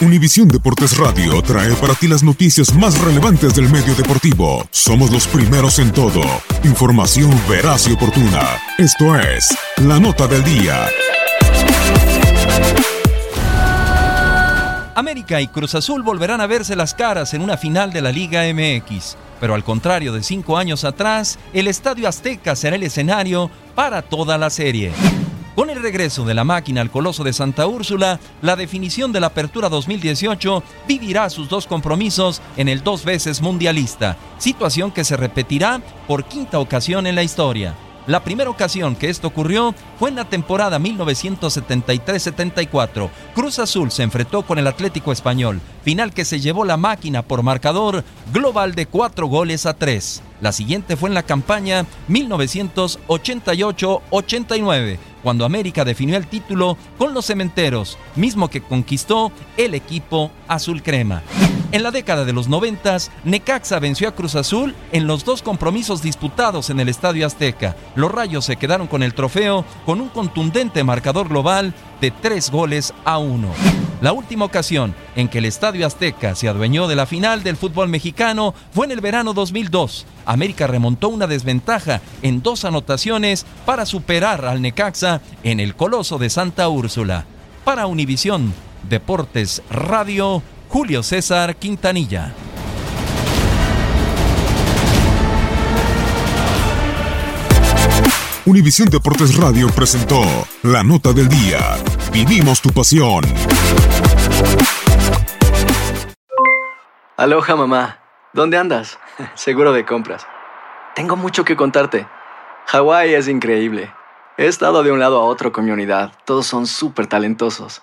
Univisión Deportes Radio trae para ti las noticias más relevantes del medio deportivo. Somos los primeros en todo. Información veraz y oportuna. Esto es La Nota del Día. América y Cruz Azul volverán a verse las caras en una final de la Liga MX. Pero al contrario de cinco años atrás, el Estadio Azteca será el escenario para toda la serie. Con el regreso de la máquina al Coloso de Santa Úrsula, la definición de la Apertura 2018 vivirá sus dos compromisos en el dos veces mundialista, situación que se repetirá por quinta ocasión en la historia. La primera ocasión que esto ocurrió fue en la temporada 1973-74. Cruz Azul se enfrentó con el Atlético Español, final que se llevó la máquina por marcador global de cuatro goles a tres. La siguiente fue en la campaña 1988-89, cuando América definió el título con los cementeros, mismo que conquistó el equipo azul crema. En la década de los 90, Necaxa venció a Cruz Azul en los dos compromisos disputados en el Estadio Azteca. Los Rayos se quedaron con el trofeo con un contundente marcador global de tres goles a uno. La última ocasión en que el Estadio Azteca se adueñó de la final del fútbol mexicano fue en el verano 2002. América remontó una desventaja en dos anotaciones para superar al Necaxa en el Coloso de Santa Úrsula. Para Univisión Deportes Radio, Julio César Quintanilla. Univisión Deportes Radio presentó La Nota del Día. Vivimos tu pasión. Aloha mamá, ¿dónde andas? Seguro de compras. Tengo mucho que contarte. Hawái es increíble. He estado de un lado a otro con mi unidad. Todos son súper talentosos.